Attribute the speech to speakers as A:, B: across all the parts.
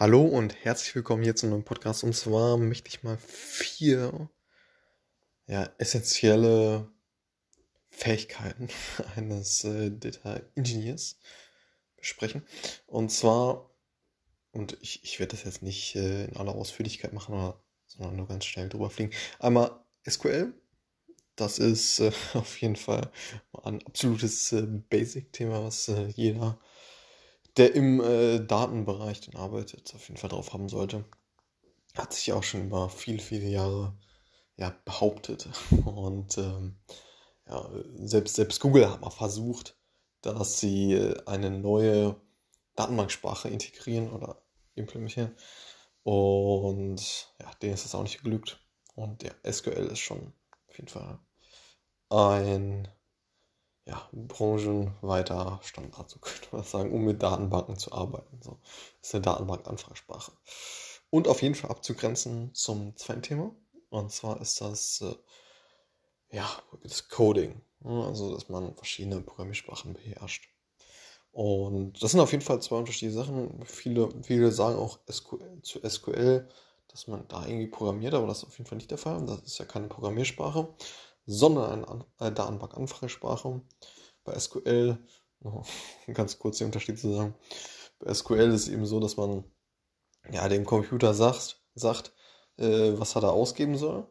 A: Hallo und herzlich willkommen hier zu einem Podcast. Und zwar möchte ich mal vier ja, essentielle Fähigkeiten eines äh, Data Engineers besprechen. Und zwar, und ich, ich werde das jetzt nicht äh, in aller Ausführlichkeit machen, oder, sondern nur ganz schnell drüber fliegen. Einmal SQL. Das ist äh, auf jeden Fall ein absolutes äh, Basic-Thema, was äh, jeder der im äh, Datenbereich dann arbeitet, auf jeden Fall drauf haben sollte. Hat sich auch schon über viele, viele Jahre ja, behauptet. Und ähm, ja, selbst, selbst Google hat mal versucht, dass sie äh, eine neue Datenbanksprache integrieren oder implementieren. Und ja, denen ist das auch nicht geglückt. Und der SQL ist schon auf jeden Fall ein ja, branchenweiter Standard, so könnte man sagen, um mit Datenbanken zu arbeiten. So. Das ist eine Datenbank-Anfragesprache. Und auf jeden Fall abzugrenzen zum zweiten Thema. Und zwar ist das, äh, ja, das Coding. Also, dass man verschiedene Programmiersprachen beherrscht. Und das sind auf jeden Fall zwei unterschiedliche Sachen. Viele, viele sagen auch SQL, zu SQL, dass man da irgendwie programmiert, aber das ist auf jeden Fall nicht der Fall. Das ist ja keine Programmiersprache sondern eine äh, Datenbank-Anfragesprache. Bei SQL, noch ganz kurz den Unterschied zu sagen, bei SQL ist es eben so, dass man ja, dem Computer sagt, sagt äh, was er da ausgeben soll.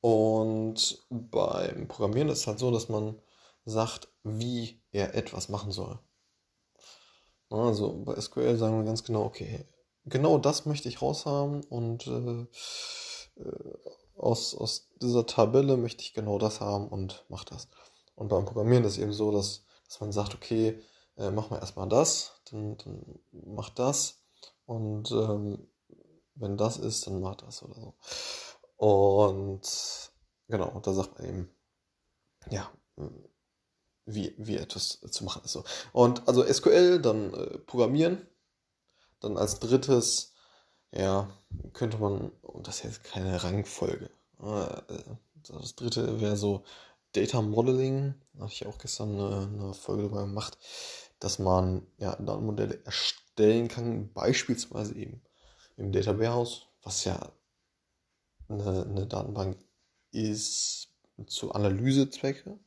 A: Und beim Programmieren ist es halt so, dass man sagt, wie er etwas machen soll. Also bei SQL sagen wir ganz genau, okay, genau das möchte ich raushaben und äh, äh aus, aus dieser Tabelle möchte ich genau das haben und mach das. Und beim Programmieren ist es eben so, dass, dass man sagt, okay, äh, mach mal erstmal das, dann, dann mach das und ähm, wenn das ist, dann mach das oder so. Und genau, da sagt man eben, ja, wie, wie etwas zu machen ist so. Und also SQL, dann äh, Programmieren, dann als drittes ja, könnte man, und das ist jetzt keine Rangfolge. Äh, das dritte wäre so Data Modeling. Da hatte ich auch gestern eine, eine Folge darüber gemacht, dass man ja Datenmodelle erstellen kann, beispielsweise eben im Data Warehouse, was ja eine, eine Datenbank ist zu Analysezwecke.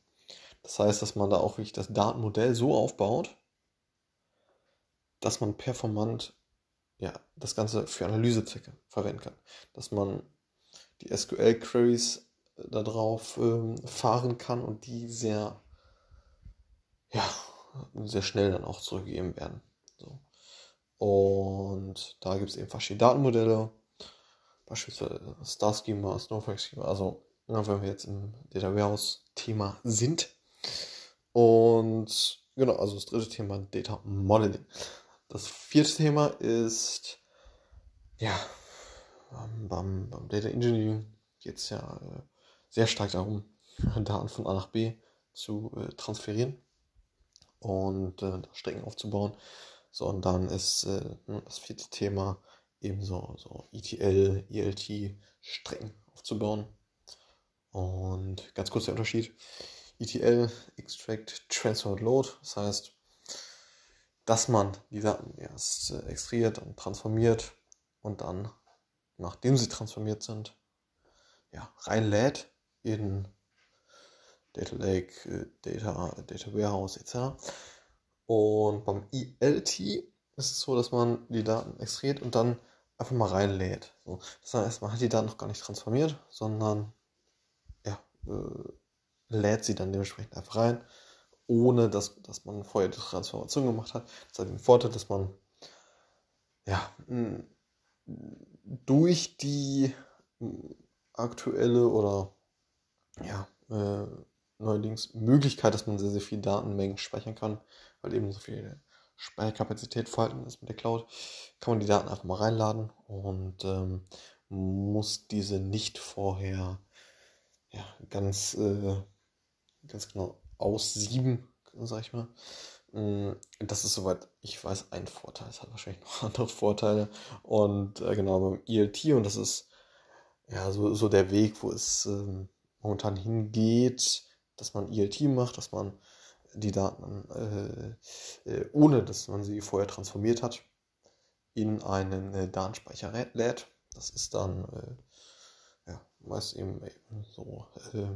A: Das heißt, dass man da auch wirklich das Datenmodell so aufbaut, dass man performant ja, das Ganze für Analysezwecke verwenden kann. Dass man die SQL-Queries äh, darauf ähm, fahren kann und die sehr, ja, sehr schnell dann auch zurückgegeben werden. So. Und da gibt es eben verschiedene Datenmodelle, beispielsweise Star Schema, Snowflake Schema, also ja, wenn wir jetzt im Data Warehouse Thema sind. Und genau, also das dritte Thema Data Modeling. Das vierte Thema ist, ja, beim, beim Data Engineering geht es ja äh, sehr stark darum, Daten von A nach B zu äh, transferieren und äh, Strecken aufzubauen. So, und dann ist äh, das vierte Thema eben so, so ETL, ELT Strecken aufzubauen. Und ganz kurz der Unterschied. ETL, Extract, Transfer und Load. Das heißt, dass man die Daten erst äh, extrahiert und transformiert und dann, nachdem sie transformiert sind, ja, reinlädt in Data Lake, äh, Data, Data Warehouse etc. Und beim ELT ist es so, dass man die Daten extrahiert und dann einfach mal reinlädt. So. Das heißt, man hat die Daten noch gar nicht transformiert, sondern ja, äh, lädt sie dann dementsprechend einfach rein ohne dass, dass man vorher die Transformation gemacht hat. Das hat den Vorteil, dass man ja, durch die aktuelle oder ja, äh, neuerdings Möglichkeit, dass man sehr, sehr viel Datenmengen speichern kann, weil eben so viel Speicherkapazität vorhanden ist mit der Cloud, kann man die Daten einfach mal reinladen und ähm, muss diese nicht vorher ja, ganz, äh, ganz genau aus sieben, sag ich mal. Mm, das ist soweit, ich weiß, ein Vorteil. Es hat wahrscheinlich noch andere Vorteile. Und äh, genau beim ELT, und das ist ja so, so der Weg, wo es ähm, momentan hingeht, dass man ELT macht, dass man die Daten, äh, äh, ohne dass man sie vorher transformiert hat, in einen äh, Datenspeicher lädt. Das ist dann, äh, ja, meist eben, eben so äh,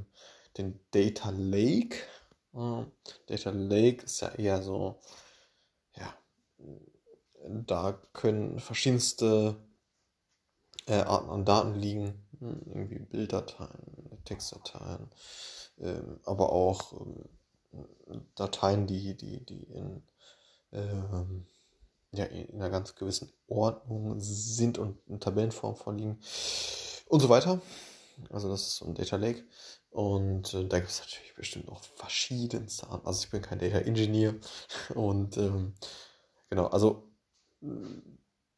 A: den Data Lake. Äh, Data Lake ist ja eher so, ja, da können verschiedenste äh, Arten an Daten liegen, hm, irgendwie Bilddateien, Textdateien, ähm, aber auch ähm, Dateien, die, die, die in, ähm, ja, in einer ganz gewissen Ordnung sind und in Tabellenform vorliegen und so weiter. Also das ist so ein Data Lake. Und äh, da gibt es natürlich bestimmt noch verschiedenste Arten. Also ich bin kein Data Engineer. Und ähm, genau, also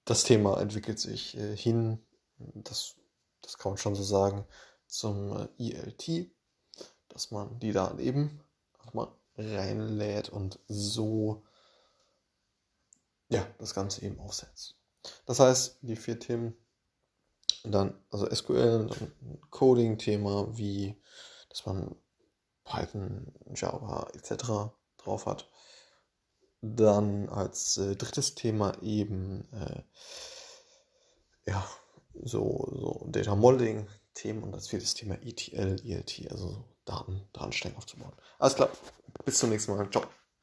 A: das Thema entwickelt sich äh, hin, das, das kann man schon so sagen, zum äh, ELT, dass man die Daten eben mal reinlädt und so ja, das Ganze eben aufsetzt. Das heißt, die vier Themen, dann, also SQL, Coding-Thema, wie, dass man Python, Java etc. drauf hat. Dann als äh, drittes Thema eben, äh, ja, so, so Data Modeling Themen und als viertes Thema ETL, ELT, also Daten, Datenstränge aufzubauen. Alles klar, bis zum nächsten Mal. Ciao.